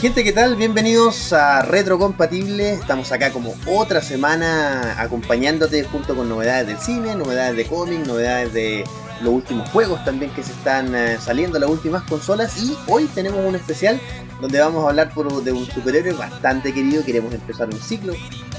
Gente, ¿qué tal? Bienvenidos a Retrocompatible. Estamos acá como otra semana acompañándote junto con novedades del cine, novedades de cómic, novedades de los últimos juegos también que se están eh, saliendo, las últimas consolas. Y hoy tenemos un especial donde vamos a hablar de un superhéroe bastante querido. Queremos empezar un ciclo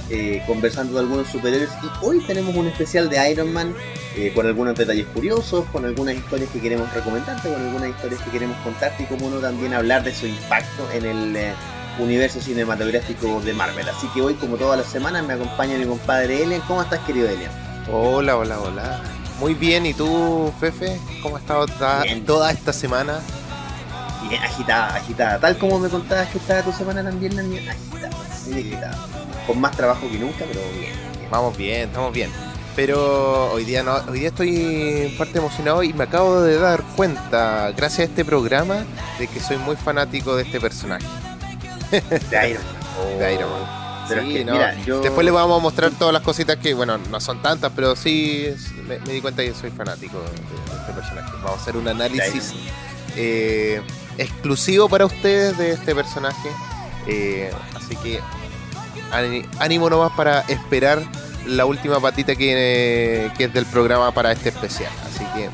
eh, conversando de algunos superhéroes. Y hoy tenemos un especial de Iron Man eh, con algunos detalles curiosos, con algunas historias que queremos recomendarte, con algunas historias que queremos contarte y como no también hablar de su impacto en el eh, universo cinematográfico de Marvel. Así que hoy, como todas las semanas, me acompaña mi compadre Elian. ¿Cómo estás, querido Elian? Hola, hola, hola. Muy bien, ¿y tú, Fefe? ¿Cómo has estado toda esta semana? Bien, agitada, agitada. Tal como me contabas que estaba tu semana también, mía, agitada, muy agitada. Con más trabajo que nunca, pero bien. Vamos bien, estamos bien. Pero hoy día no, hoy día estoy parte emocionado y me acabo de dar cuenta, gracias a este programa, de que soy muy fanático de este personaje. De Iron Man. De Iron Man. Después le vamos a mostrar todas las cositas que, bueno, no son tantas, pero sí me, di cuenta que soy fanático de, este personaje. Vamos a hacer un análisis eh, exclusivo para ustedes de este personaje. Eh, así que ánimo nomás para esperar la última patita que, es del programa para este especial. Así que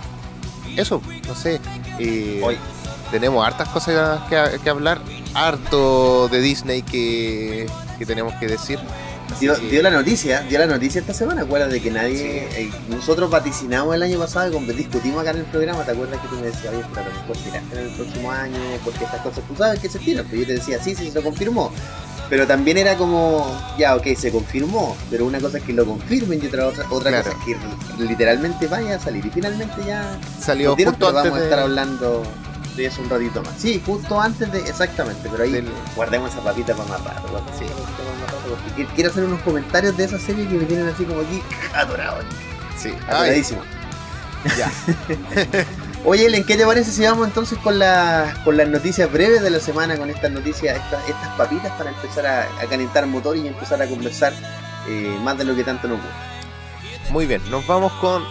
eso, no sé. Eh, Hoy tenemos hartas cosas que, hablar, harto de Disney que, tenemos que decir. Dio, la noticia, dio la noticia esta semana, acuerdas de que nadie, eh, nosotros vaticinamos el año pasado, y discutimos acá en el programa, ¿te acuerdas que tú me decías, oye, pero a lo mejor en el próximo año, porque estas cosas tú sabes que se tiran, pero yo te decía, sí, sí, se confirmó, pero también era como, ya, ok, se confirmó, pero una cosa es que lo confirmen y otra, otra, otra cosa es que literalmente vaya a salir. Y finalmente ya salió justo antes vamos a estar hablando de eso un ratito más. Sí, justo antes de, exactamente, pero ahí guardemos esa papita para más rato. Sí. Porque quiero hacer unos comentarios de esa serie que me tienen así como aquí adorado. Sí, adoradísimo. Ya. Oye, ¿en ¿qué te parece si vamos entonces con, con las noticias breves de la semana, con estas noticias, estas papitas para empezar a, calentar motor y empezar a conversar eh, más de lo que tanto nos gusta? Muy bien, nos vamos con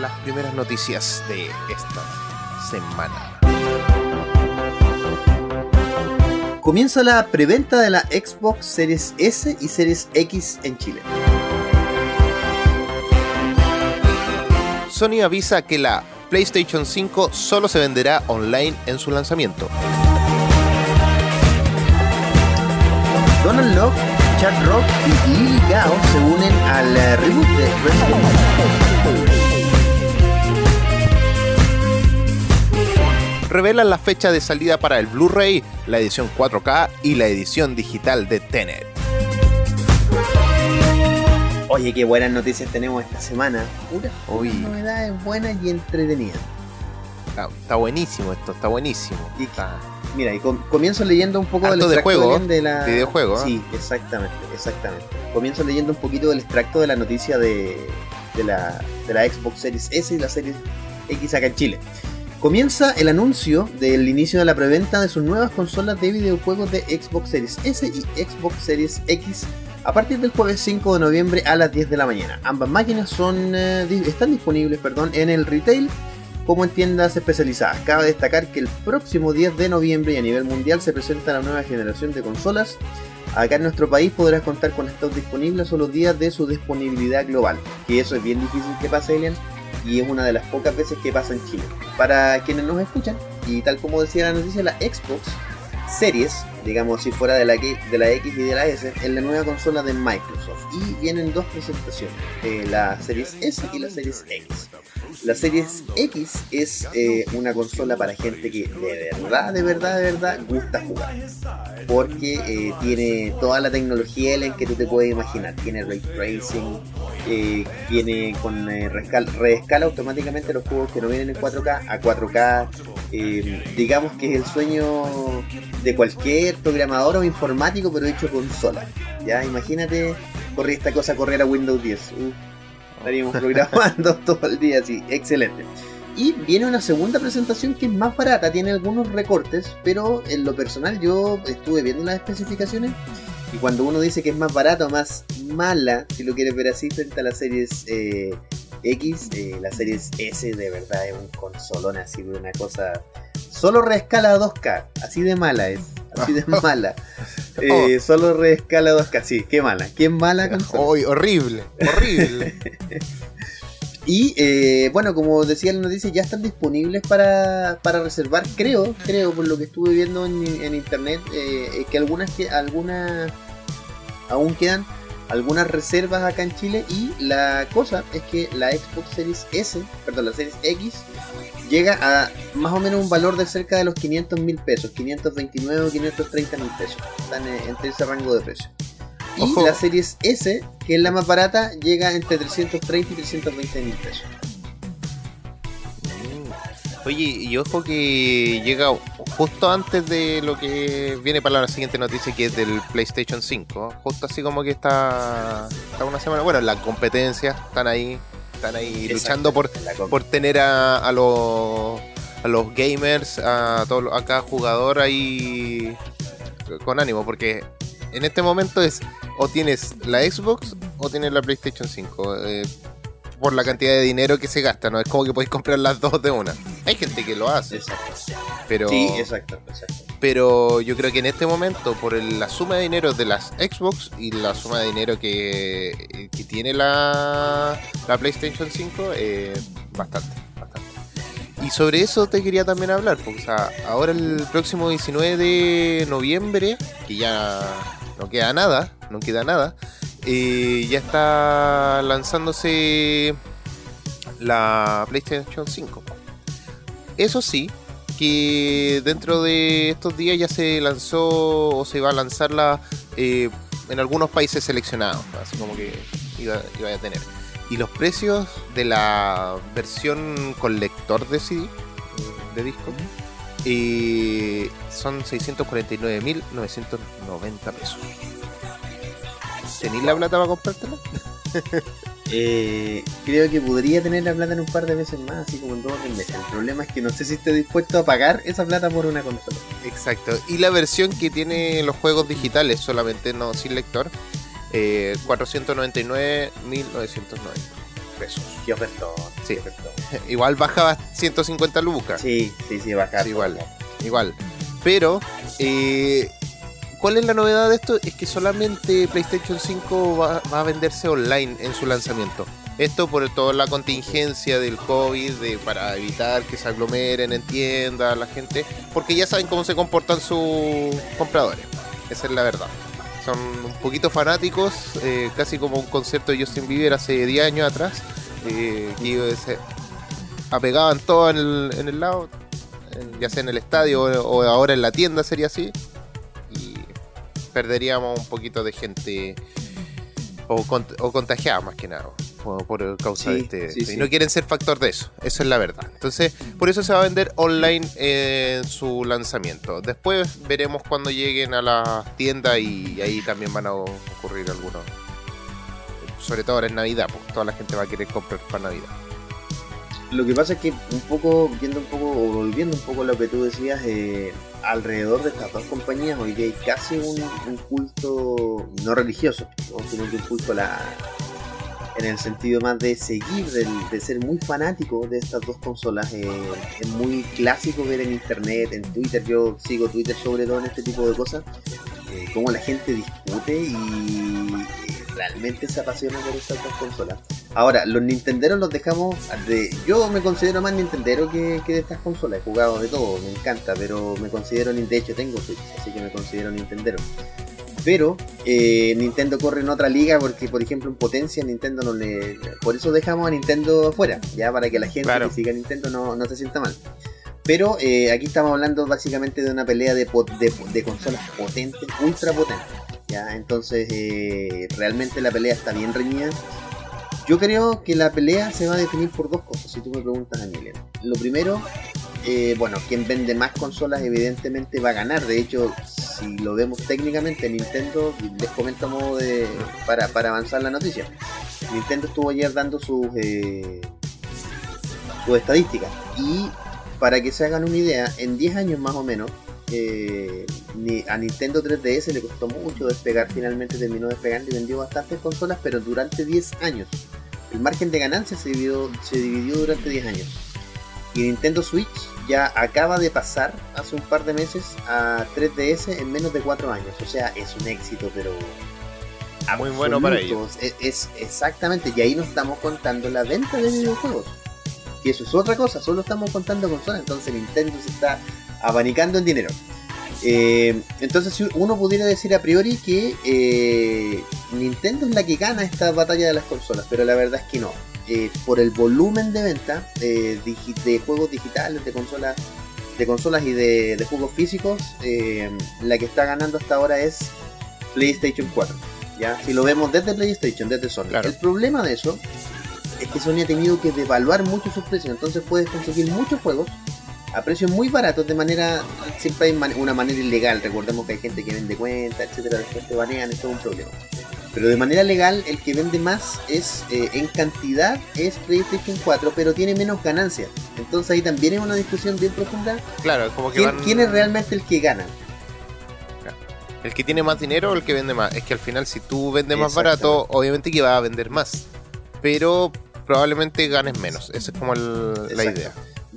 las primeras noticias de esta semana. Comienza la preventa de la Xbox Series S y Series X en Chile. Sony avisa que la PlayStation 5 solo se venderá online en su lanzamiento. Donald Locke, Chad Rock y Lily Gao se unen al eh, reboot de Resident Revelan la fecha de salida para el Blu-ray, la edición 4K y la edición digital de Tenet. Oye, qué buenas noticias tenemos esta semana. Puras novedades buenas y entretenidas. Está, buenísimo esto, está buenísimo. Mira, y comienzo leyendo un poco del extracto de, juego, de la videojuego. Sí, exactamente, exactamente. Comienzo leyendo un poquito del extracto de la noticia de, la, de la Xbox Series S y la Series X acá en Chile. Comienza el anuncio del inicio de la preventa de sus nuevas consolas de videojuegos de Xbox Series S y Xbox Series X a partir del jueves 5 de noviembre a las 10 de la mañana. Ambas máquinas son, eh, están disponibles perdón, en el retail como en tiendas especializadas. Cabe destacar que el próximo 10 de noviembre y a nivel mundial se presenta la nueva generación de consolas. Acá en nuestro país podrás contar con estos disponibles solo días de su disponibilidad global, que eso es bien difícil que pase, Elian, y es una de las pocas veces que pasa en Chile. Para quienes nos escuchan, y tal como decía la noticia, la Xbox Series, digamos si fuera de la, de la X y de la S, en la nueva consola de Microsoft. Y vienen dos presentaciones, eh, la Series S y la Series X. La Series X es eh, una consola para gente que de verdad, de verdad, de verdad gusta jugar. Porque eh, tiene toda la tecnología en que tú te puedes imaginar. Tiene ray tracing, eh, viene con reescala, automáticamente los juegos que no vienen en 4K a 4K. digamos que es el sueño de cualquier programador o informático, pero hecho consola. Ya, imagínate correr esta cosa correr a Windows 10 estaríamos programando todo el día así, excelente. Y viene una segunda presentación que es más barata, tiene algunos recortes, pero en lo personal yo estuve viendo las especificaciones y cuando uno dice que es más barata o más mala, si lo quieres ver así, frente a las series eh, X, eh, la series S de verdad es un consolón así de una cosa... Solo reescala a 2K, así de mala es, Así de mala. Eh, solo reescala 2K. Sí, qué mala. Qué mala consola. horrible, horrible. y eh, bueno, como decía la noticia, ya están disponibles para, para reservar. Creo, creo, por lo que estuve viendo en, internet, eh, que algunas, que algunas aún quedan algunas reservas acá en Chile y la cosa es que la Xbox Series S, perdón, la Series X llega a más o menos un valor de cerca de los 500 mil pesos, 529 o 530 mil pesos, están entre ese rango de precio. Y la Series S, que es la más barata, llega entre 330 y 320 mil pesos. Oye, y ojo que llega justo antes de lo que viene para la siguiente noticia, que es del PlayStation 5. Justo así como que está, está una semana. Bueno, la competencia, están ahí, están ahí luchando por, por tener a, los, a los gamers, a, todo, a cada jugador ahí con ánimo, porque en este momento es o tienes la Xbox o tienes la PlayStation 5 por la cantidad de dinero que se gasta, no es como que podéis comprar las dos de una. Hay gente que lo hace. Exacto. Pero, sí, exacto, exacto. Pero yo creo que en este momento, por la suma de dinero de las Xbox y la suma de dinero que, que tiene la, la PlayStation 5, eh, bastante, bastante. Y sobre eso te quería también hablar, porque ahora el próximo 19 de noviembre, que ya no queda nada, no queda nada, eh, ya está lanzándose la PlayStation 5. Eso sí, que dentro de estos días ya se lanzó o se va a lanzarla eh, en algunos países seleccionados, así como que iba, a tener. Y los precios de la versión con lector de CD, de disco, eh, son 649.990 pesos. ¿Tenéis la plata para comprártela? eh, creo que podría tener la plata en un par de meses más, así como en dos meses. El problema es que no sé si estoy dispuesto a pagar esa plata por una consola. Exacto. Y la versión que tiene los juegos digitales solamente, no sin lector, eh, 499.990 pesos. Qué ofertón. Sí. igual bajaba 150 lucas. Sí, sí, sí, bajaba. igual, igual. Pero eh, ¿Cuál es la novedad de esto? Es que solamente PlayStation 5 va, a venderse online en su lanzamiento. Esto por toda la contingencia del COVID, de, para evitar que se aglomeren en tiendas la gente, porque ya saben cómo se comportan sus compradores. Esa es la verdad. Son un poquito fanáticos, eh, casi como un concierto de Justin Bieber hace 10 años atrás, eh, que se apegaban todo en el, lado, ya sea en el estadio o ahora en la tienda sería así perderíamos un poquito de gente o, o contagiada más que nada por, causa de este. y no quieren ser factor de eso, eso es la verdad. Entonces, por eso se va a vender online en su lanzamiento. Después veremos cuando lleguen a la tienda y ahí también van a ocurrir algunos. Sobre todo ahora en Navidad, porque toda la gente va a querer comprar para Navidad. Lo que pasa es que un poco, viendo un poco, o volviendo un poco a lo que tú decías, eh, alrededor de estas dos compañías hoy día hay casi un, culto no religioso, sino que un culto la, en el sentido más de seguir, de, ser muy fanático de estas dos consolas. Eh, es muy clásico ver en internet, en Twitter, yo sigo Twitter sobre todo en este tipo de cosas, eh, cómo la gente discute y realmente se apasiona por estas dos consolas. Ahora, los Nintenderos los dejamos de... Yo me considero más Nintendero que, de estas consolas. He jugado de todo, me encanta, pero me considero... De hecho, tengo Switch, así que me considero Nintendero. Pero eh, Nintendo corre en otra liga porque, por ejemplo, en potencia Nintendo no le... Por eso dejamos a Nintendo afuera, ya para que la gente que siga Nintendo no, no se sienta mal. Pero eh, aquí estamos hablando básicamente de una pelea de, de, de consolas potentes, ultra potentes. ¿ya? Entonces, eh, realmente la pelea está bien reñida. Yo creo que la pelea se va a definir por dos cosas, si tú me preguntas a. Lo primero, eh, bueno, quien vende más consolas evidentemente va a ganar. De hecho, si lo vemos técnicamente, Nintendo, les comento modo de, para, avanzar la noticia. Nintendo estuvo ayer dando sus, eh, sus estadísticas. Y para que se hagan una idea, en 10 años más o menos, eh, a Nintendo 3DS le costó mucho despegar, finalmente terminó despegando y vendió bastantes consolas, pero durante 10 años. El margen de ganancia se dividió, se dividió durante 10 años. Y Nintendo Switch ya acaba de pasar hace un par de meses a 3DS en menos de 4 años. O sea, es un éxito, pero muy bueno para ellos. Es, exactamente, y ahí no estamos contando la venta de videojuegos. Y eso es otra cosa, solo estamos contando consolas, entonces Nintendo se está abanicando en dinero. Eh, entonces uno pudiera decir a priori que eh, Nintendo es la que gana esta batalla de las consolas, pero la verdad es que no. Eh, por el volumen de venta de juegos digitales, de consolas, de consolas y de, juegos físicos, la que está ganando hasta ahora es PlayStation 4. ¿ya? Si lo vemos desde PlayStation, desde Sony. El problema de eso es que Sony ha tenido que devaluar mucho sus precios, entonces puedes conseguir muchos juegos a precios muy baratos de manera, siempre hay una manera ilegal, recordemos que hay gente que vende cuentas, etcétera, después te banean, es todo un problema. Pero de manera legal, el que vende más es eh, en cantidad es PlayStation 4, pero tiene menos ganancias. Entonces ahí también es una discusión bien profunda. Claro, como que ¿Quién, ¿quién es realmente el que gana? El que tiene más dinero o el que vende más. Es que al final, si tú vendes más barato, obviamente que va a vender más. Pero probablemente ganes menos. Esa es como la idea.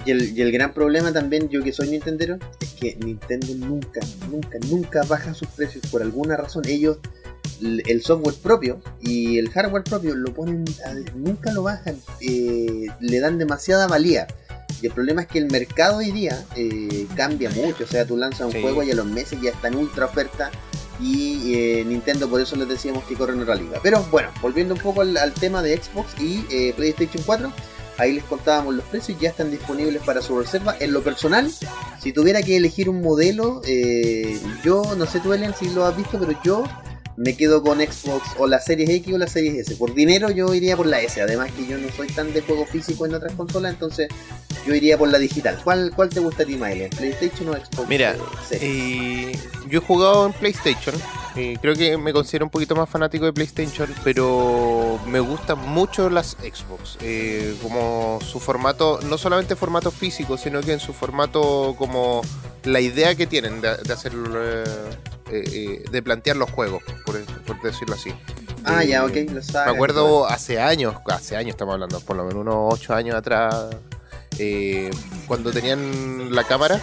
Y el, y el, gran problema también, yo que soy Nintendero, es que Nintendo nunca, nunca, nunca baja sus precios por alguna razón. Ellos, el software propio y el hardware propio lo ponen, nunca lo bajan, eh, le dan demasiada valía. Y el problema es que el mercado hoy día eh, cambia mucho. O sea, tú lanzas un juego y a los meses ya está en ultra oferta. Y eh, Nintendo, por eso les decíamos que corren otra liga. Pero bueno, volviendo un poco al, tema de Xbox y eh, PlayStation 4. Ahí les contábamos los precios, ya están disponibles para su reserva. En lo personal, si tuviera que elegir un modelo, yo no sé tú, Elian, si lo has visto, pero yo me quedo con Xbox o la Series X o la Series S. Por dinero yo iría por la S, además que yo no soy tan de juego físico en otras consolas, entonces yo iría por la digital. ¿Cuál, cuál te gusta a ti, ¿PlayStation o Xbox? Mira, eh, yo he jugado en PlayStation. Eh, creo que me considero un poquito más fanático de PlayStation, pero me gustan mucho las Xbox. Eh, como su formato, no solamente formato físico, sino que en su formato como la idea que tienen de, hacer, de plantear los juegos, por, decirlo así. Ah, ya, ok, lo sabes. Me acuerdo hace años, hace años estamos hablando, por lo menos unos 8 años atrás, eh, cuando tenían la cámara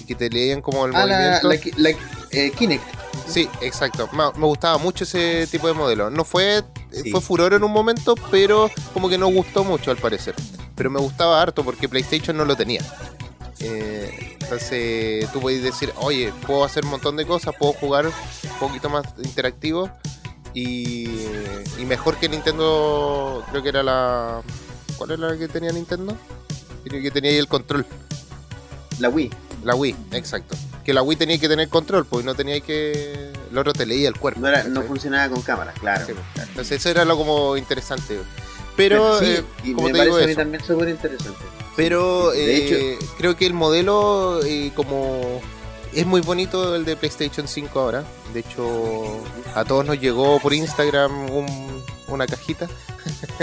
y que te leían como el ah, movimiento. La, eh, Kinect. Sí, exacto. Me, gustaba mucho ese tipo de modelo. No fue, fue furor en un momento, pero como que no gustó mucho al parecer. Pero me gustaba harto porque PlayStation no lo tenía. Eh, entonces tú puedes decir, oye, puedo hacer un montón de cosas, puedo jugar un poquito más interactivo y, y mejor que Nintendo, creo que era la... ¿Cuál era la que tenía Nintendo? que tenía ahí el control. La Wii. La Wii, exacto. Que la Wii tenía que tener control, pues no tenía que. El otro te leía el cuerpo. No, era, no funcionaba con cámara, claro. Entonces eso era lo como interesante. Pero, sí, eh, y como me te parece digo a mí también súper interesante. Pero de hecho, eh, creo que el modelo, eh, como es muy bonito el de PlayStation 5 ahora. De hecho, a todos nos llegó por Instagram una cajita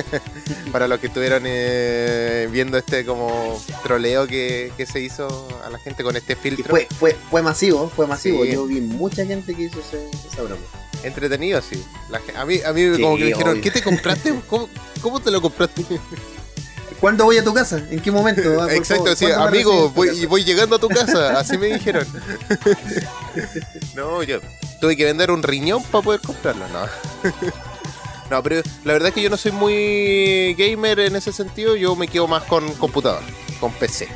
para los que estuvieran eh, viendo este como troleo que, se hizo a la gente con este filtro. Fue, fue, fue masivo, fue masivo. Yo vi mucha gente que hizo ese, esa broma. Entretenido, sí. a mí, a mí como que me dijeron, ¿qué te compraste? ¿Cómo, ¿Cómo, te lo compraste? ¿Cuándo voy a tu casa? ¿En qué momento? Ah, Exacto, sí, amigo, voy, voy llegando a tu casa, así me dijeron. no, yo tuve que vender un riñón para poder comprarlo, no. No, pero la verdad es que yo no soy muy gamer en ese sentido, yo me quedo más con computador, con PC.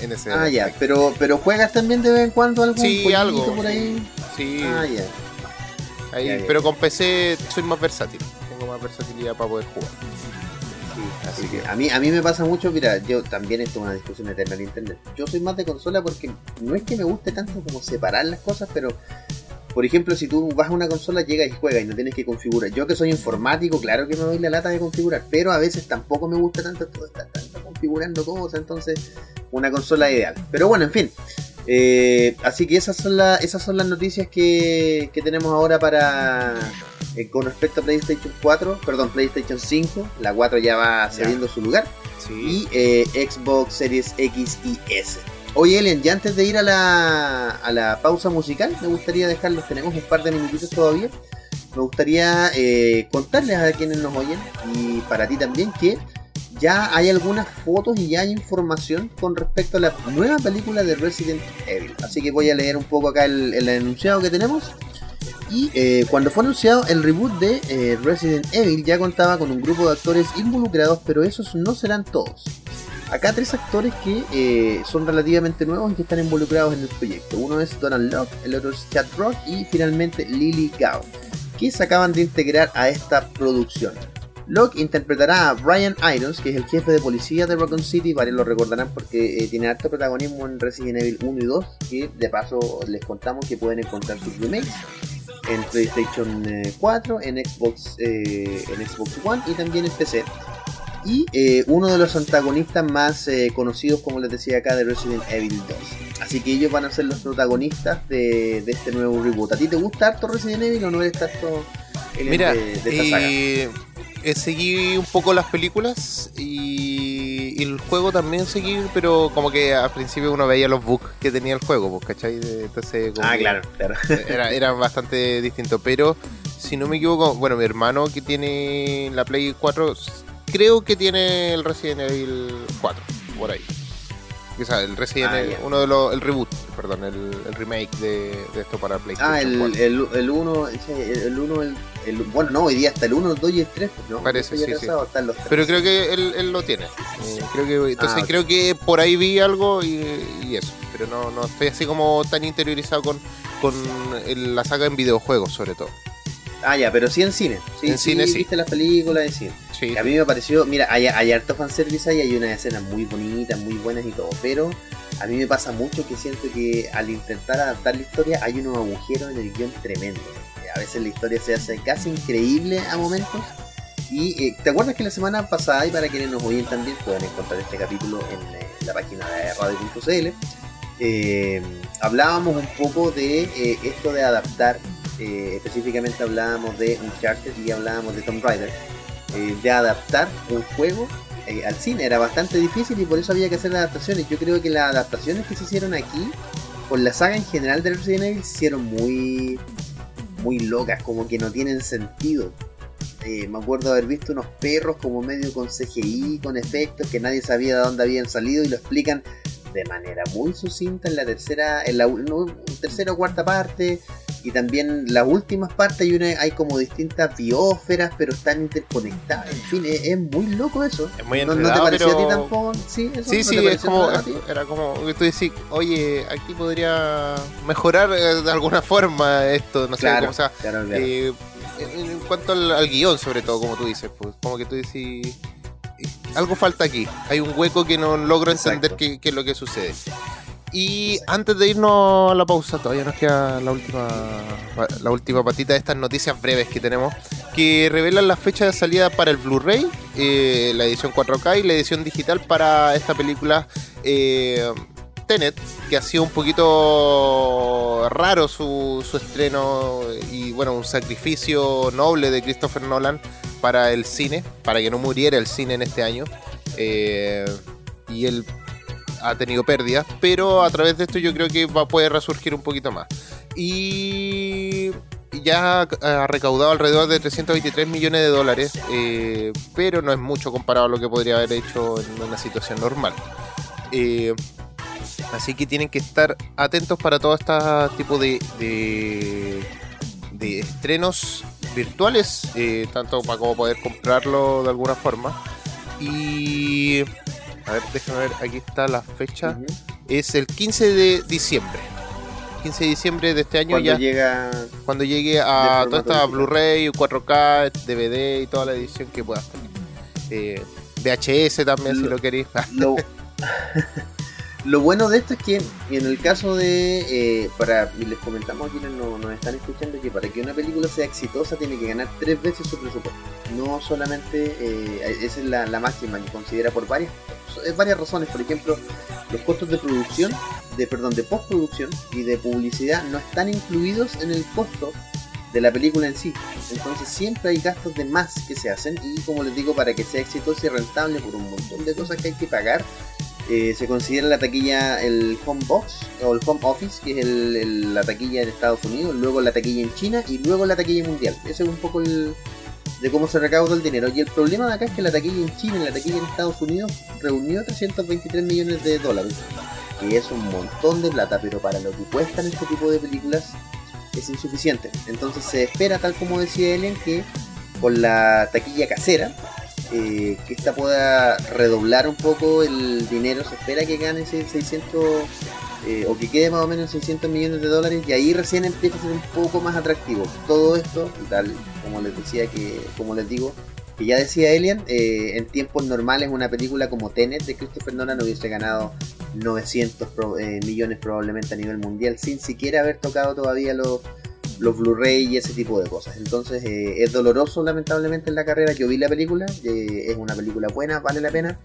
En ese ah, ya, pero, pero juegas también de vez en cuando algún sí, algo por ahí. Sí. Ah, ya. Ahí, pero con PC soy más versátil, tengo más versatilidad para poder jugar. Sí, así que a mí, a mí me pasa mucho, mira, yo también esto es una discusión eterna en internet. Yo soy más de consola porque no es que me guste tanto como separar las cosas, pero por ejemplo, si tú vas a una consola, llegas y juegas y no tienes que configurar. Yo que soy informático, claro que me doy la lata de configurar, pero a veces tampoco me gusta tanto estar tanto configurando cosas, entonces una consola ideal. Pero bueno, en fin. Eh, así que esas son, esas son las noticias que, tenemos ahora para eh, con respecto a PlayStation 4, perdón, PlayStation 5. La 4 ya va cediendo su lugar. Y eh, Xbox Series X y S. Oye, Ellen, ya antes de ir a la, a la pausa musical, me gustaría dejarlos, tenemos un par de minutitos todavía. Me gustaría eh, contarles a quienes nos oyen y para ti también que ya hay algunas fotos y ya hay información con respecto a la nueva película de Resident Evil. Así que voy a leer un poco acá el, el enunciado que tenemos. Y eh, cuando fue anunciado el reboot de eh, Resident Evil ya contaba con un grupo de actores involucrados, pero esos no serán todos. Acá tres actores que eh, son relativamente nuevos y que están involucrados en el proyecto. Uno es Donald Locke, el otro es Chad Rock y finalmente Lily Gao, que se acaban de integrar a esta producción. Locke interpretará a Brian Irons, que es el jefe de policía de Raccoon City, varios lo recordarán porque tiene alto protagonismo en Resident Evil 1 y 2, que de paso les contamos que pueden encontrar sus remakes en PlayStation 4, eh, en Xbox, eh, en Xbox One y también en PC. Y eh, uno de los antagonistas más conocidos, como les decía acá, de Resident Evil 2. Así que ellos van a ser los protagonistas de, este nuevo reboot. ¿A ti te gusta harto Resident Evil o no eres tanto el Mira, de, esta saga? seguí un poco las películas y y el juego también seguir, pero como que al principio uno veía los bugs que tenía el juego, pues, ¿cachai? Entonces, ah, claro, claro. Era, era bastante distinto, pero si no me equivoco, bueno, mi hermano que tiene la Play 4, creo que tiene el Resident Evil 4, por ahí. Sea, el Resident ah, Evil, uno de los, el reboot, perdón, el, remake de, esto para PlayStation. Ah, el 1, el, el 1, el, uno, el, bueno, no, hoy día hasta el 1, el 2 y el 3, pues, ¿no? Parece, sí, sí. Pero creo que él, él lo tiene. Eh, creo que, entonces ah, creo que por ahí vi algo y, y, eso. Pero no, no estoy así como tan interiorizado con, con la saga en videojuegos, sobre todo. Ah, ya, pero sí en cine. Sí, en cine, sí. Viste las películas en cine. A mí me pareció, mira, hay, hay harto fanservice ahí, hay unas escenas muy bonitas, muy buenas y todo, pero a mí me pasa mucho que siento que al intentar adaptar la historia hay unos agujeros en el guion tremendo. A veces la historia se hace casi increíble a momentos. Y eh, te acuerdas que la semana pasada, y para quienes nos oyen también, pueden encontrar este capítulo en eh, la página de radio.cl, eh, hablábamos un poco de esto de adaptar eh, específicamente hablábamos de Uncharted y hablábamos de Tomb Raider, eh, de adaptar un juego eh, al cine. Era bastante difícil y por eso había que hacer adaptaciones. Yo creo que las adaptaciones que se hicieron aquí, con la saga en general de Resident Evil, se hicieron muy, muy locas, como que no tienen sentido. me acuerdo haber visto unos perros como medio con CGI, con efectos que nadie sabía de dónde habían salido y lo explican de manera muy sucinta en la tercera, en la tercera o cuarta parte y también las últimas partes hay, una, hay como distintas biósferas, pero están interconectadas. En fin, es, muy loco eso. Es muy ¿No, ¿No, te pareció a ti tampoco? Sí, eso, sí, sí es como, era como que tú decís, oye, aquí podría mejorar eh, de alguna forma esto, no sé, cómo, o sea, eh, en, cuanto al, guion, sobre todo, como tú dices, pues como que tú decís algo falta aquí. Hay un hueco que no logro entender qué, qué, es lo que sucede. Y antes de irnos a la pausa, todavía nos queda la última, la última patita de estas noticias breves que tenemos, que revelan la fecha de salida para el Blu-ray, eh, la edición 4K y la edición digital para esta película eh, Tenet, que ha sido un poquito raro su, su estreno y bueno, un sacrificio noble de Christopher Nolan para el cine, para que no muriera el cine en este año. Eh, y él ha tenido pérdidas, pero a través de esto yo creo que va a poder resurgir un poquito más. Y ya ha recaudado alrededor de 323 millones de dólares, eh, pero no es mucho comparado a lo que podría haber hecho en una situación normal. Eh, así que tienen que estar atentos para todo este tipo de, de, estrenos virtuales, eh, tanto para como poder comprarlo de alguna forma. Y a ver, déjame ver, aquí está la fecha. Es el 15 de diciembre. 15 de diciembre de este año cuando ya. Llega cuando llegue a toda esta Blu-ray, 4K, DVD y toda la edición que puedas tener. Eh, VHS también, si lo queréis. Lo bueno de esto es que en el caso de, eh, para les comentamos a quienes nos, nos están escuchando, que para que una película sea exitosa tiene que ganar tres veces su presupuesto. No solamente, eh, esa es la, máxima que considera por varias, varias razones. Por ejemplo, los costos de producción, de perdón, de postproducción y de publicidad no están incluidos en el costo de la película en sí. Entonces siempre hay gastos de más que se hacen y como les digo, para que sea exitosa y rentable por un montón de cosas que hay que pagar, eh, se considera la taquilla el home box o el home office, que es la taquilla en Estados Unidos, luego la taquilla en China y luego la taquilla mundial. Ese es un poco el, de cómo se recauda el dinero. Y el problema de acá es que la taquilla en China, la taquilla en Estados Unidos, reunió 323 millones de dólares. Que es un montón de plata, pero para lo que cuestan este tipo de películas es insuficiente. Entonces se espera, tal como decía Ellen, que con la taquilla casera, eh, que esta pueda redoblar un poco el dinero. Se espera que gane ese 600 eh, o que quede más o menos 600 millones de dólares y ahí recién empieza a ser un poco más atractivo. Todo esto, y tal como les decía que, como les digo, que ya decía Elian, eh, en tiempos normales una película como Tenet de Christopher Nolan hubiese ganado 900 millones probablemente a nivel mundial sin siquiera haber tocado todavía los los Blu-ray y ese tipo de cosas. Entonces eh, es doloroso lamentablemente en la carrera que vi la película, es una película buena, vale la pena,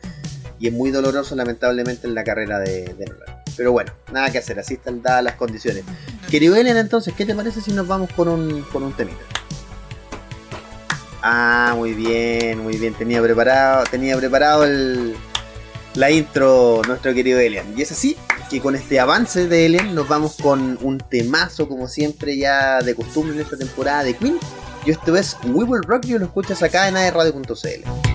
y es muy doloroso lamentablemente en la carrera de, de Pero bueno, nada que hacer, así están dadas las condiciones. Querido Elian, entonces, ¿qué te parece si nos vamos con un, con un temita? Ah, muy bien, muy bien, tenía preparado, tenía preparado el, la intro nuestro querido Elian. Y es así que con este avance de Elian nos vamos con un temazo, como siempre, ya de costumbre en esta temporada de Queen. Y esto es We Will Rock You, lo escuchas acá en aerradio.cl.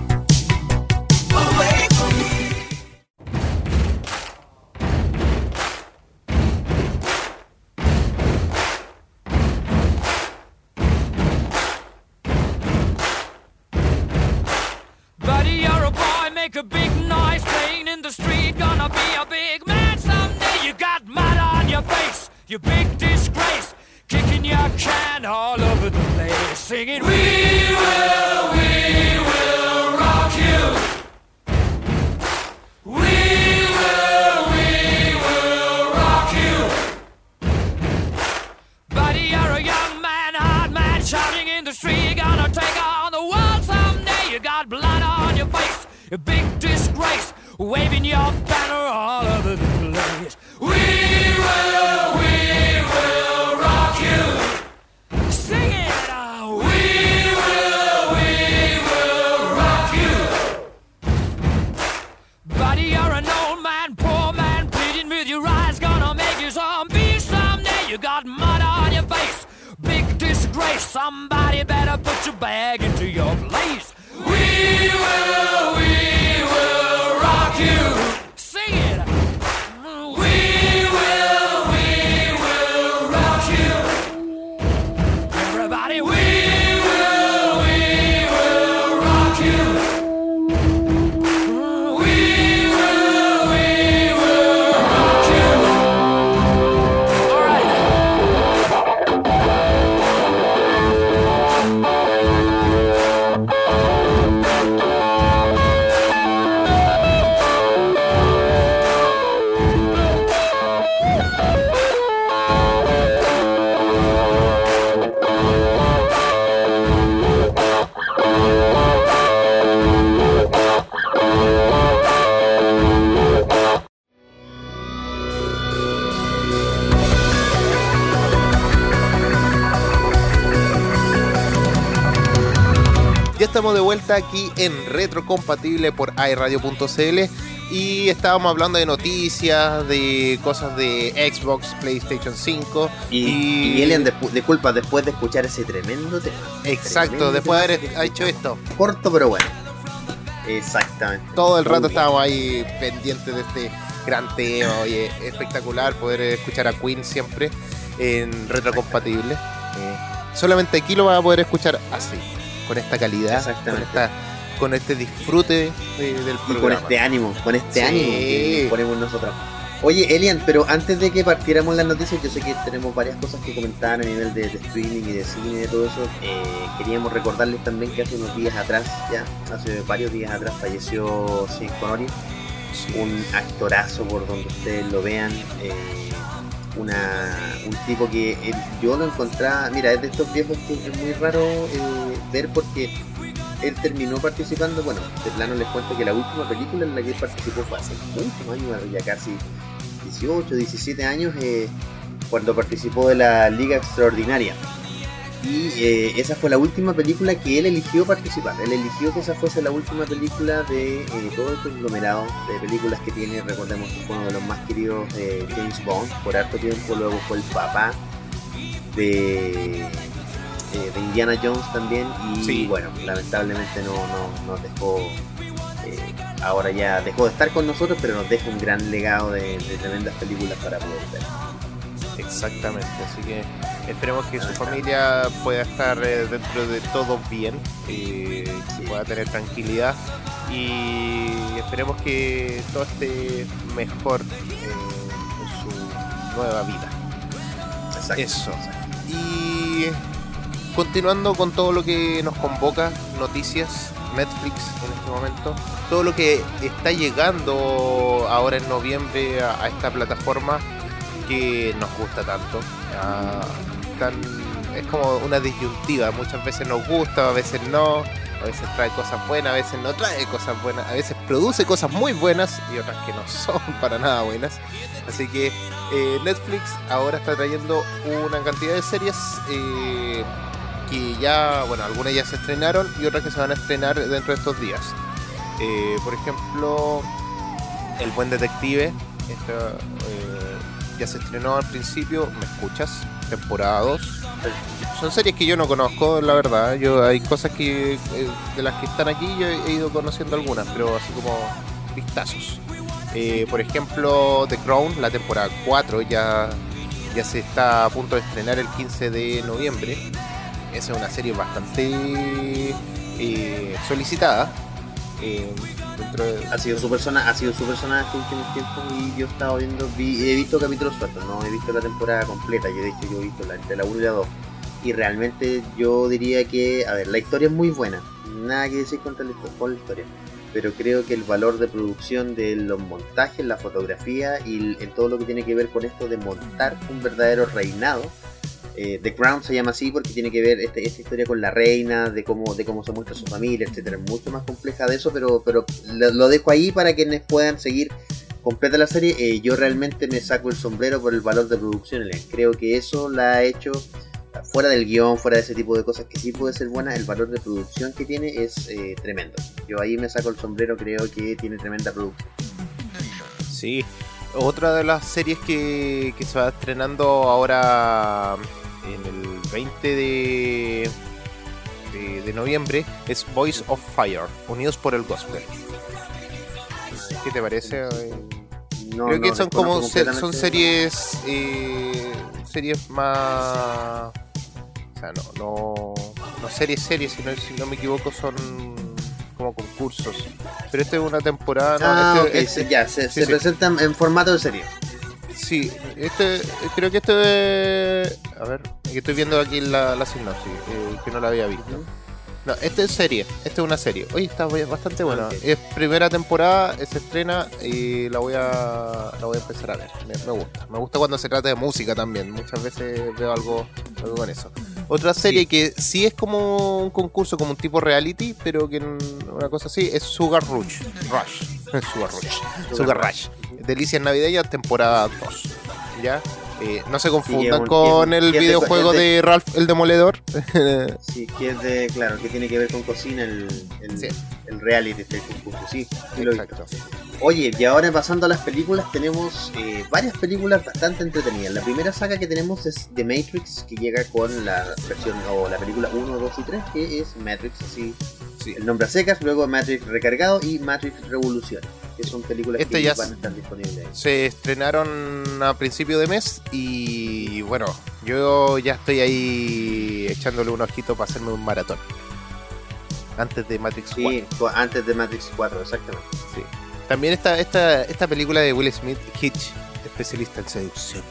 big disgrace, waving your banner vuelta aquí en Retrocompatible por iRadio.cl y estábamos hablando de noticias, de cosas de Xbox, PlayStation 5 y, y, Elian, disculpa, después de escuchar ese tremendo tema. Exacto, después de haber hecho esto. Corto pero bueno. Exactamente. Todo el rato estábamos ahí pendientes de este gran tema, y espectacular poder escuchar a Queen siempre en retrocompatible. Eh, solamente aquí lo vas a poder escuchar así con esta calidad, con, esta, con este disfrute del programa. Y con este ánimo, con este ánimo que ponemos nosotros. Oye, Elian, pero antes de que partiéramos las noticias, yo sé que tenemos varias cosas que comentar a nivel de, streaming y de cine y de todo eso. Eh, queríamos recordarles también que hace unos días atrás, ya, hace varios días atrás, falleció Sin Conori, un actorazo por donde ustedes lo vean. Eh, una, un tipo que eh, yo lo encontraba, mira, es de estos viejos que es muy raro eh, ver porque él terminó participando, bueno, de plano les cuento que la última película en la que él participó fue hace muchos años, ya casi 18, 17 años, eh, cuando participó de la Liga Extraordinaria. Y eh, esa fue la última película que él eligió participar. Él eligió que esa fuese la última película de eh, todo el conglomerado de películas que tiene. Recordemos que fue uno de los más queridos de James Bond por harto tiempo. Luego fue el papá de eh, de Indiana Jones también y bueno, lamentablemente no, no nos dejó eh, ahora ya dejó de estar con nosotros, pero nos deja un gran legado de, tremendas películas para poder ver. Exactamente, así que esperemos que su familia pueda estar eh, dentro de todo bien, y pueda tener tranquilidad y esperemos que todo esté mejor en su nueva vida. Eso. Y continuando con todo lo que nos convoca, noticias, Netflix en este momento, todo lo que está llegando ahora en noviembre a, esta plataforma que nos gusta tanto. es como una disyuntiva, muchas veces nos gusta, a veces no, a veces trae cosas buenas, a veces no trae cosas buenas, a veces produce cosas muy buenas y otras que no son para nada buenas. Así que eh, Netflix ahora está trayendo una cantidad de series eh, que ya, bueno, algunas ya se estrenaron y otras que se van a estrenar dentro de estos días. Eh, por ejemplo, El Buen Detective, ya se estrenó al principio, ¿me escuchas? Temporada 2. Son series que yo no conozco, la verdad. Yo hay cosas que de las que están aquí yo he ido conociendo algunas, pero así como vistazos. Eh, por ejemplo, The Crown, la temporada 4, ya, ya se está a punto de estrenar el 15 de noviembre. Esa es una serie bastante eh, solicitada. Eh, ha sido su persona, ha sido su persona estos últimos tiempos y yo he estado viendo, he visto capítulos sueltos, no he visto la temporada completa, yo de hecho yo he visto la, de la 1 y la 2. Y realmente yo diría que, a ver, la historia es muy buena, nada que decir contra la, con la historia pero creo que el valor de producción de los montajes, la fotografía y en todo lo que tiene que ver con esto de montar un verdadero reinado. Eh, The Crown se llama así porque tiene que ver este, esta historia con la reina, de cómo, de cómo se muestra su familia, etcétera. Mucho más compleja de eso, pero, pero lo, dejo ahí para quienes puedan seguir completa la serie. Eh, yo realmente me saco el sombrero por el valor de producción. Creo que eso la ha hecho fuera del guion, fuera de ese tipo de cosas que sí puede ser buena, el valor de producción que tiene es eh, tremendo. Yo ahí me saco el sombrero, creo que tiene tremenda producción. Sí, otra de las series que, se va estrenando ahora en el 20 de, de, noviembre es Voice of Fire, Unidos por el Gospel. ¿Qué te parece? Creo que son como son series eh, series más o sea, no, no, no series, series, sino, si no me equivoco, son como concursos. Pero esta es una temporada. Ah, este, este ya, se, presentan en formato de serie. Sí, este, creo que esto es. A ver, estoy viendo aquí la, la sinopsis, eh, que no la había visto. No, esta es serie, esta es una serie. Oye, está bastante buena. Es primera temporada, se estrena y la voy a la voy a empezar a ver. Me, gusta. Me gusta cuando se trata de música también. Muchas veces veo algo, algo con eso. Otra serie que sí es como un concurso, como un tipo reality, pero que una cosa así, es Sugar Rush. Rush. Sugar Rush. Sugar Rush. Delicias Navideñas, temporada 2. ¿Ya? Eh, no se confundan con el videojuego de, Ralph el Demoledor. sí, que es de, claro, que tiene que ver con cocina, el, el, reality del concurso, sí, Exacto. Oye, y ahora pasando a las películas, tenemos eh, varias películas bastante entretenidas. La primera saga que tenemos es The Matrix, que llega con la versión, o la película 1, 2 y 3, que es Matrix, así, el nombre a secas, luego Matrix Recargado y Matrix Revolución que son películas este que van a estar disponibles. Se estrenaron a principio de mes y bueno, yo ya estoy ahí echándole un ojito para hacerme un maratón. Antes de Matrix 4. Sí, antes de Matrix 4, exactamente. Sí. También esta, esta, esta película de Will Smith, Hitch, especialista en seducción.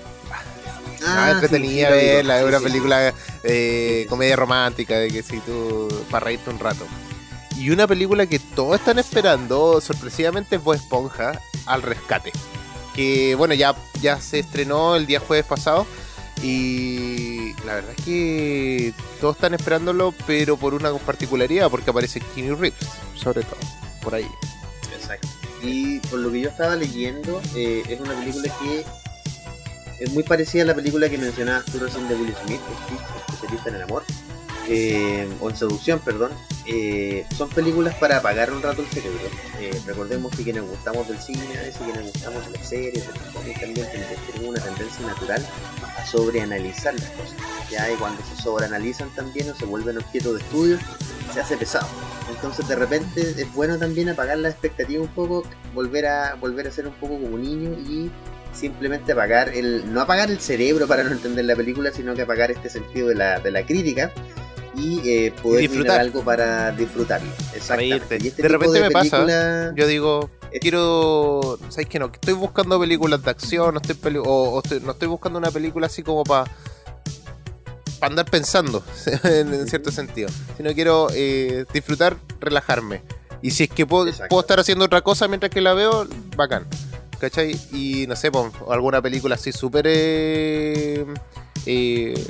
Ah, entretenida verla, es una película eh, comedia romántica, de que si tú, para reírte un rato. Y una película que todos están esperando, sorpresivamente, fue Esponja al rescate. Que bueno, ya, ya se estrenó el día jueves pasado. Y la verdad es que todos están esperándolo, pero por una particularidad, porque aparece Keanu Reeves, sobre todo, por ahí. Exacto. Y por lo que yo estaba leyendo, eh, es una película que es muy parecida a la película que mencionabas tú de Will Smith, especialista en el amor eh, o en seducción, perdón, eh, son películas para apagar un rato el cerebro. Eh, recordemos que quienes gustamos del cine, a veces quienes gustamos de las series, de los también tenemos una tendencia natural a sobreanalizar las cosas. Ya y cuando se sobreanalizan también o se vuelven objeto de estudio, se hace pesado. Entonces de repente es bueno también apagar la expectativa un poco, volver a volver a ser un poco como un niño y simplemente apagar el no apagar el cerebro para no entender la película, sino que apagar este sentido de la, de la crítica y eh, poder disfrutar algo para disfrutarlo. Exactamente. Este de repente me pasa, yo digo, quiero, ¿sabes qué no? Estoy buscando películas de acción, no estoy, o, no estoy buscando una película así como para andar pensando, en, cierto sentido, sino quiero eh, disfrutar, relajarme. Y si es que puedo, puedo, estar haciendo otra cosa mientras que la veo, bacán. ¿Cachai? Y no sé, pues, alguna película así súper eh, eh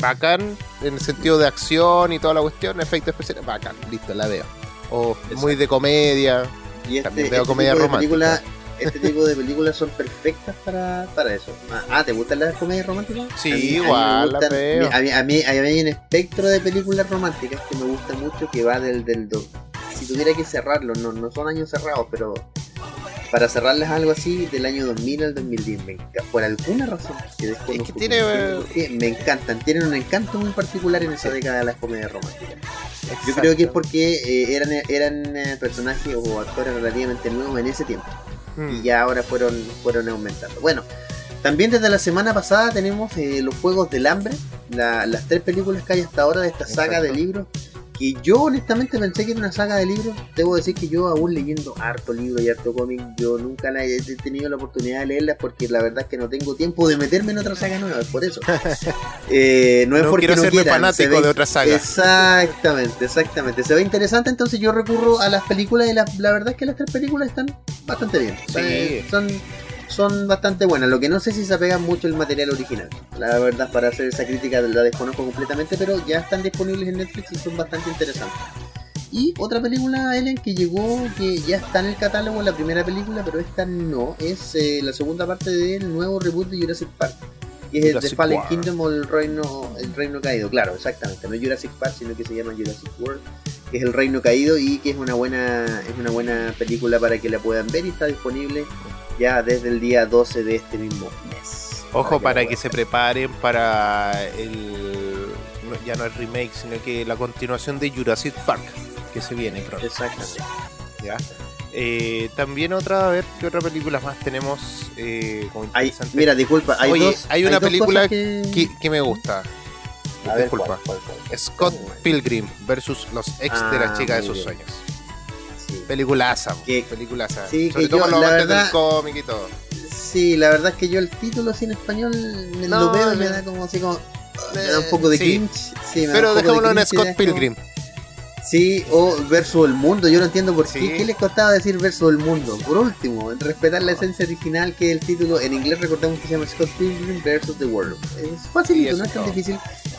bacán en el sentido de acción y toda la cuestión, efectos especiales, bacán, listo, la veo. O muy de comedia, y este, veo este comedia romántica. este tipo de películas son perfectas para, para eso. Ah, ¿te gustan las comedias románticas? Sí, igual, a mí, A mí, a, mí, hay un espectro de películas románticas que me gusta mucho que va del, del si tuviera que cerrarlo, no, no son años cerrados, pero para cerrarles algo así del año 2000 al 2010. Me por alguna razón que después me encantan, tienen un encanto muy particular en esa década de las comedias románticas. Yo creo que es porque eh, eran, eran eh, personajes o actores relativamente nuevos en ese tiempo y hmm. ya ahora fueron, fueron aumentando. Bueno, también desde la semana pasada tenemos eh, los Juegos del Hambre, las tres películas que hay hasta ahora de esta saga de libros y yo honestamente pensé que era una saga de libros. Debo decir que yo aún leyendo harto libro y harto cómic, yo nunca la he tenido la oportunidad de leerlas porque la verdad es que no tengo tiempo de meterme en otra saga nueva, es por eso. Eh, no es porque quiero no quiera. fanático de otra saga. Exactamente, exactamente. Se ve interesante, entonces yo recurro a las películas y la, la verdad es que las tres películas están bastante bien. Sí. Son son bastante buenas. Lo que no sé si se apega mucho el material original. La verdad, para hacer esa crítica la desconozco completamente, pero ya están disponibles en Netflix y son bastante interesantes. Y otra película, Ellen, que llegó, que ya está en el catálogo, la primera película, pero esta no, es eh, la segunda parte del nuevo reboot de Jurassic Park. Que es el The Fallen Kingdom o el Reino, el Reino Caído. Claro, exactamente. No Jurassic Park, sino que se llama Jurassic World que es El Reino Caído y que es una buena es una buena película para que la puedan ver y está disponible ya desde el día 12 de este mismo mes. Ojo para que, se preparen para el ya no es remake, sino que la continuación de Jurassic Park que se viene pronto. Exactamente. Ya. Eh, también otra, a ver qué otra película más tenemos eh, mira, disculpa, hay, Oye, dos, hay una película que... Que, me gusta. disculpa. Scott Pilgrim versus los ex de la ah, chica de sus sueños. Peliculaza, peliculaza. Sí, Sobre todo yo, la verdad, del cómic y todo. Sí, la verdad es que yo el título así en español me lo veo y me da como así como. Me da un poco de cringe. Sí, Pero dejémoslo en Scott Pilgrim. Sí, o versus el mundo. Yo no entiendo por qué. ¿Qué les costaba decir versus el mundo? Por último, respetar la esencia original que el título en inglés recordamos que se llama Scott Pilgrim versus the World. Es fácil, no es tan difícil.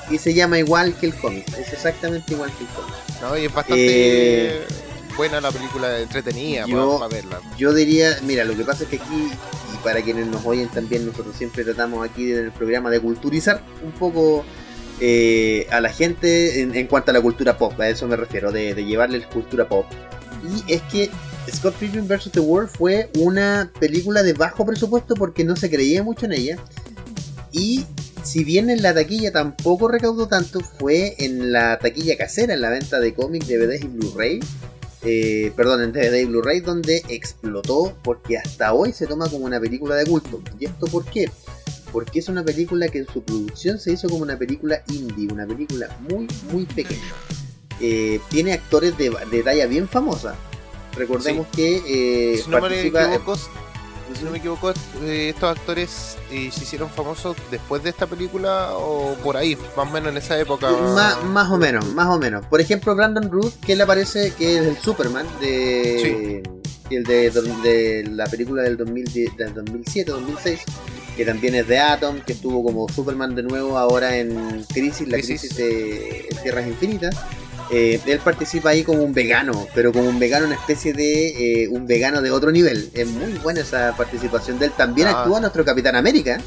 Y se llama igual que el cómic. Es exactamente igual que el cómic. No, y es bastante. Eh, buena la película, entretenida yo, para, verla. Yo diría, mira, lo que pasa es que aquí, y para quienes nos oyen también, nosotros siempre tratamos aquí en el programa de culturizar un poco eh, a la gente en, cuanto a la cultura pop, a eso me refiero, de, de llevarles cultura pop. Y es que Scott Pilgrim vs. The World fue una película de bajo presupuesto porque no se creía mucho en ella. Y si bien en la taquilla tampoco recaudó tanto, fue en la taquilla casera, en la venta de cómics, DVDs y Blu-ray, eh, perdón, en DVD Blu-ray, donde explotó porque hasta hoy se toma como una película de culto. ¿Y esto por qué? Porque es una película que en su producción se hizo como una película indie, una película muy, muy pequeña. Eh, tiene actores de, de, talla bien famosa. Recordemos que eh, participa, si no me equivoco, eh, estos actores eh, se hicieron famosos después de esta película o por ahí, más o menos en esa época. Más, o menos, más o menos. Por ejemplo, Brandon Ruth, que él aparece, que es el Superman de, el de, la película del, 2007, 2006, que también es de Atom, que estuvo como Superman de nuevo ahora en Crisis, la crisis de Tierras Infinitas. Eh, él participa ahí como un vegano, pero como un vegano, una especie de eh, un vegano de otro nivel. Es muy buena esa participación de él. También ah. actúa nuestro Capitán América.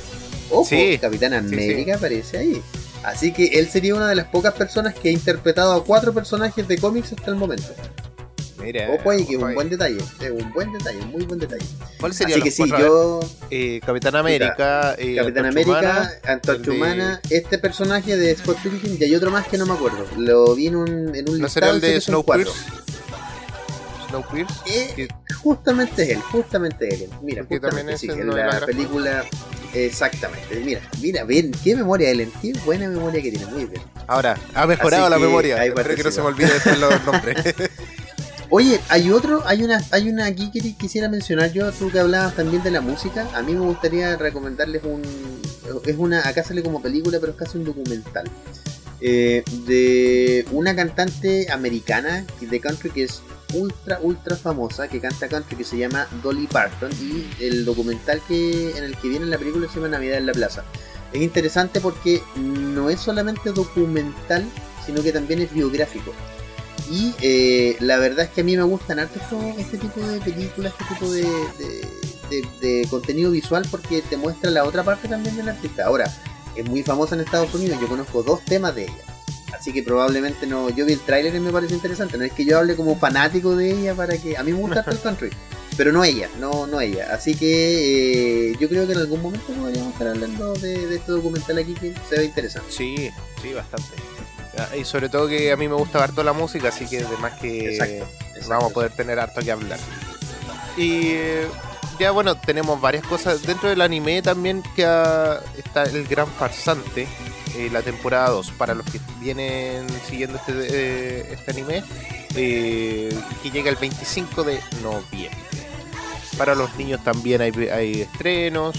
Ojo, Capitán América aparece ahí. Así que él sería una de las pocas personas que ha interpretado a cuatro personajes de cómics hasta el momento. Mira, Ojo ahí, que es un buen detalle, es un buen detalle, muy buen detalle. ¿Cuál sería Así que sí, yo... Eh, Capitán América, eh, Capitán América, Antorcha Humana, este personaje de Scott Pilgrim y hay otro más que no me acuerdo. Lo vi en un, en un ¿No será el de Snowpiercer? Snowpiercer? Eh, justamente es él, justamente es él. Mira, justamente sí, en la película Exactamente. Mira, mira, ven, qué memoria, Ellen. Qué buena memoria que tiene. Muy bien. Ahora, ha mejorado la memoria. Espero que no se me olvide los nombres. Oye, hay otro, hay una, hay una aquí que quisiera mencionar yo, tú que hablabas también de la música. A mí me gustaría recomendarles un, es una, acá sale como película, pero es casi un documental. Eh, de una cantante americana de country que es ultra, ultra famosa que canta country que se llama Dolly Parton y el documental que en el que viene la película se llama Navidad en la Plaza. Es interesante porque no es solamente documental, sino que también es biográfico. Y eh, la verdad es que a mí me gustan harto este tipo de películas, este tipo de, de, contenido visual porque te muestra la otra parte también del artista. Ahora, es muy famosa en Estados Unidos, yo conozco dos temas de ella Así que probablemente no. Yo vi el tráiler y me parece interesante. No es que yo hable como fanático de ella para que. A mí me gusta el country. Pero no ella, no, no ella. Así que eh, yo creo que en algún momento podríamos estar hablando de, este documental aquí que se ve interesante. Sí, sí, bastante. Ah, y sobre todo que a mí me gusta harto la música, así que además que vamos a poder tener harto que hablar. Y eh, ya bueno, tenemos varias cosas. Dentro del anime también que está el gran farsante, eh, la temporada 2 para los que vienen siguiendo este, eh, este anime eh, que llega el 25 de noviembre. Para los niños también hay, hay estrenos.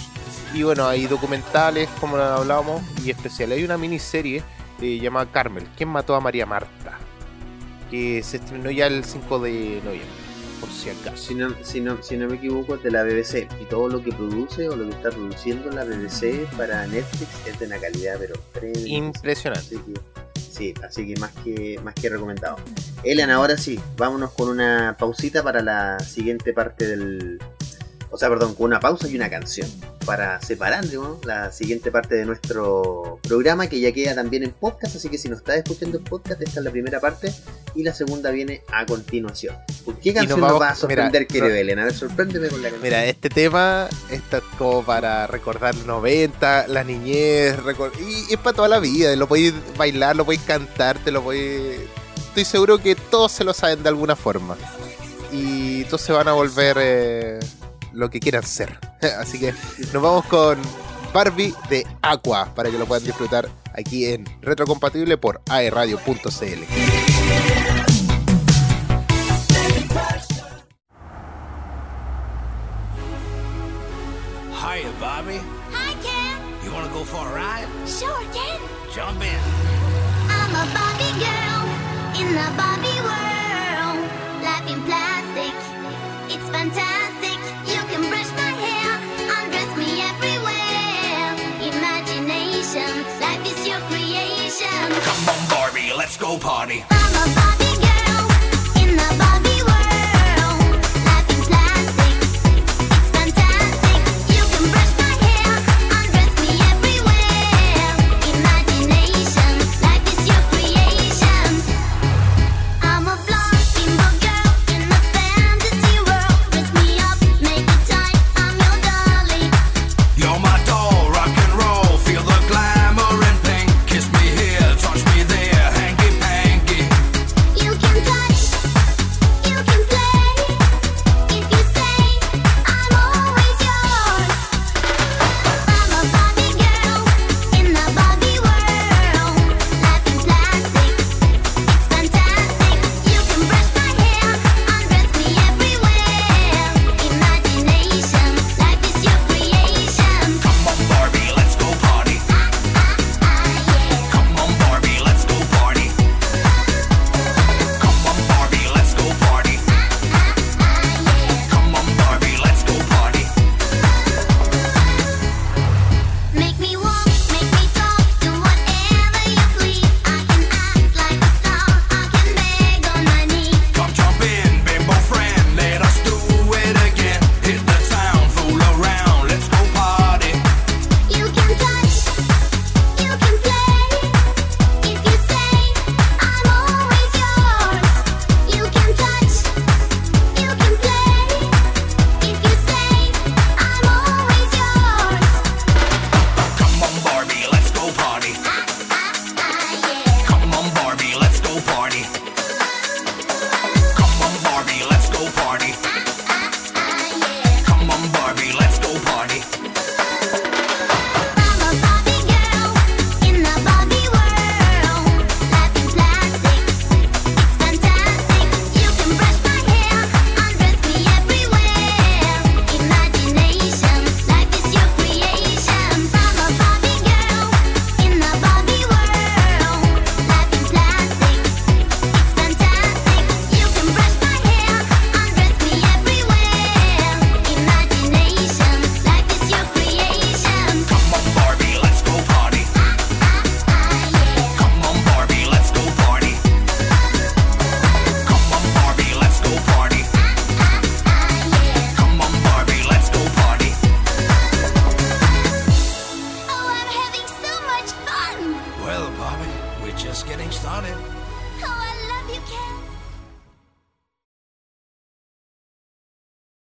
Y bueno hay documentales como hablábamos y especiales. Hay una miniserie llamada Carmel ¿Quién mató a María Marta? que se estrenó ya el 5 de noviembre si no, si, no, si no me equivoco, es de la BBC. Y todo lo que produce o lo que está produciendo la BBC para Netflix es de una calidad, pero impresionante. sí, así que más que más que recomendado. Elian, ahora sí, vámonos con una pausita para la siguiente parte del, o sea, perdón, con una pausa y una canción para separar la siguiente parte de nuestro programa que ya queda también en podcast, así que si nos estás escuchando en podcast, esta es la primera parte y la segunda viene a continuación. ¿Por qué canción nos, va a sorprender, querido Elena? A ver, sorpréndeme con la canción. Mira, este tema está como para recordar los 90, la niñez, y es para toda la vida, lo podéis bailar, lo podéis cantar, te lo podéis... Estoy seguro que todos se lo saben de alguna forma. Y todos se van a volver... Eh lo que quieran ser. Así que nos vamos con Barbie de Aqua para que lo puedan disfrutar aquí en Retrocompatible por aeradio.cl. Hi, Barbie. Hi, Ken. You want to go for a ride? Sure, Ken. Jump in. I'm a Barbie girl in the Barbie world. Life in plastic. It's fantastic. Let's go party.